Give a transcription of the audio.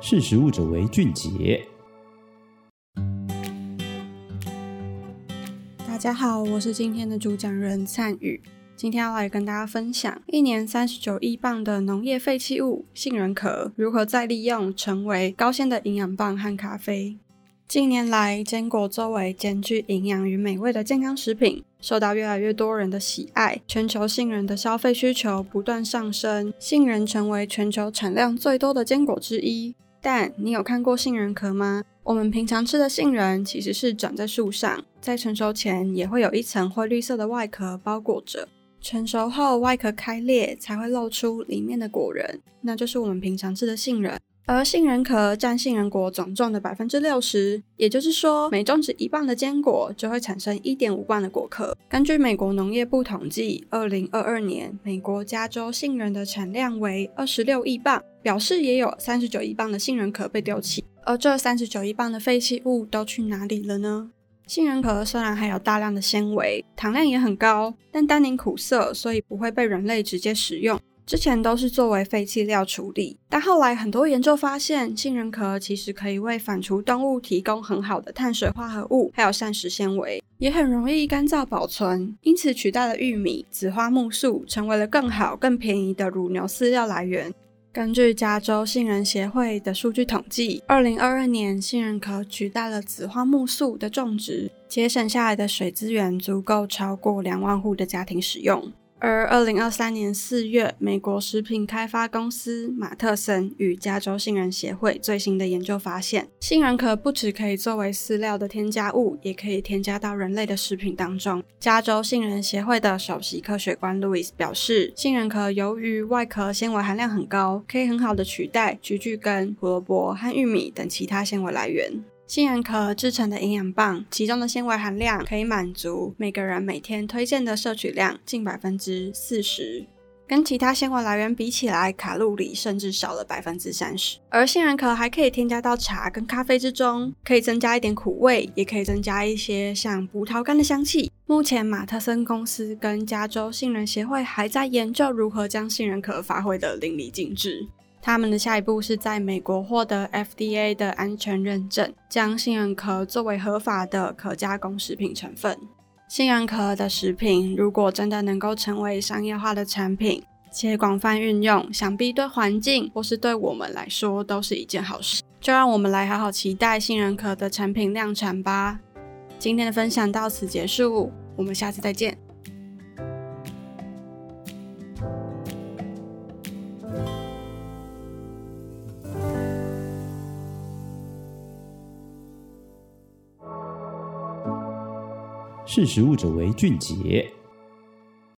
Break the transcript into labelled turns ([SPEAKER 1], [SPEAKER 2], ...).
[SPEAKER 1] 识食物者为俊杰。
[SPEAKER 2] 大家好，我是今天的主讲人灿宇。今天要来跟大家分享，一年三十九亿磅的农业废弃物杏仁壳如何再利用，成为高纤的营养棒和咖啡。近年来，坚果作为兼具营养与美味的健康食品，受到越来越多人的喜爱。全球杏仁的消费需求不断上升，杏仁成为全球产量最多的坚果之一。但你有看过杏仁壳吗？我们平常吃的杏仁其实是长在树上，在成熟前也会有一层灰绿色的外壳包裹着，成熟后外壳开裂才会露出里面的果仁，那就是我们平常吃的杏仁。而杏仁壳占杏仁果总重的百分之六十，也就是说，每种植一磅的坚果就会产生一点五磅的果壳。根据美国农业部统计，二零二二年美国加州杏仁的产量为二十六亿磅，表示也有三十九亿磅的杏仁壳被丢弃。而这三十九亿磅的废弃物都去哪里了呢？杏仁壳虽然含有大量的纤维，糖量也很高，但单宁苦涩，所以不会被人类直接食用。之前都是作为废弃料处理，但后来很多研究发现，杏仁壳其实可以为反刍动物提供很好的碳水化合物，还有膳食纤维，也很容易干燥保存，因此取代了玉米、紫花木素，成为了更好、更便宜的乳牛饲料来源。根据加州杏仁协会的数据统计，二零二二年杏仁壳取代了紫花木素的种植，节省下来的水资源足够超过两万户的家庭使用。而二零二三年四月，美国食品开发公司马特森与加州杏仁协会最新的研究发现，杏仁壳不只可以作为饲料的添加物，也可以添加到人类的食品当中。加州杏仁协会的首席科学官路易斯表示，杏仁壳由于外壳纤维含量很高，可以很好的取代橘橘根、胡萝卜和玉米等其他纤维来源。杏仁壳制成的营养棒，其中的纤维含量可以满足每个人每天推荐的摄取量近百分之四十，跟其他纤维来源比起来，卡路里甚至少了百分之三十。而杏仁壳还可以添加到茶跟咖啡之中，可以增加一点苦味，也可以增加一些像葡萄干的香气。目前，马特森公司跟加州杏仁协会还在研究如何将杏仁壳发挥得淋漓尽致。他们的下一步是在美国获得 FDA 的安全认证，将杏仁壳作为合法的可加工食品成分。杏仁壳的食品如果真的能够成为商业化的产品，且广泛运用，想必对环境或是对我们来说都是一件好事。就让我们来好好期待杏仁壳的产品量产吧。今天的分享到此结束，我们下次再见。
[SPEAKER 1] 识时务者为俊杰。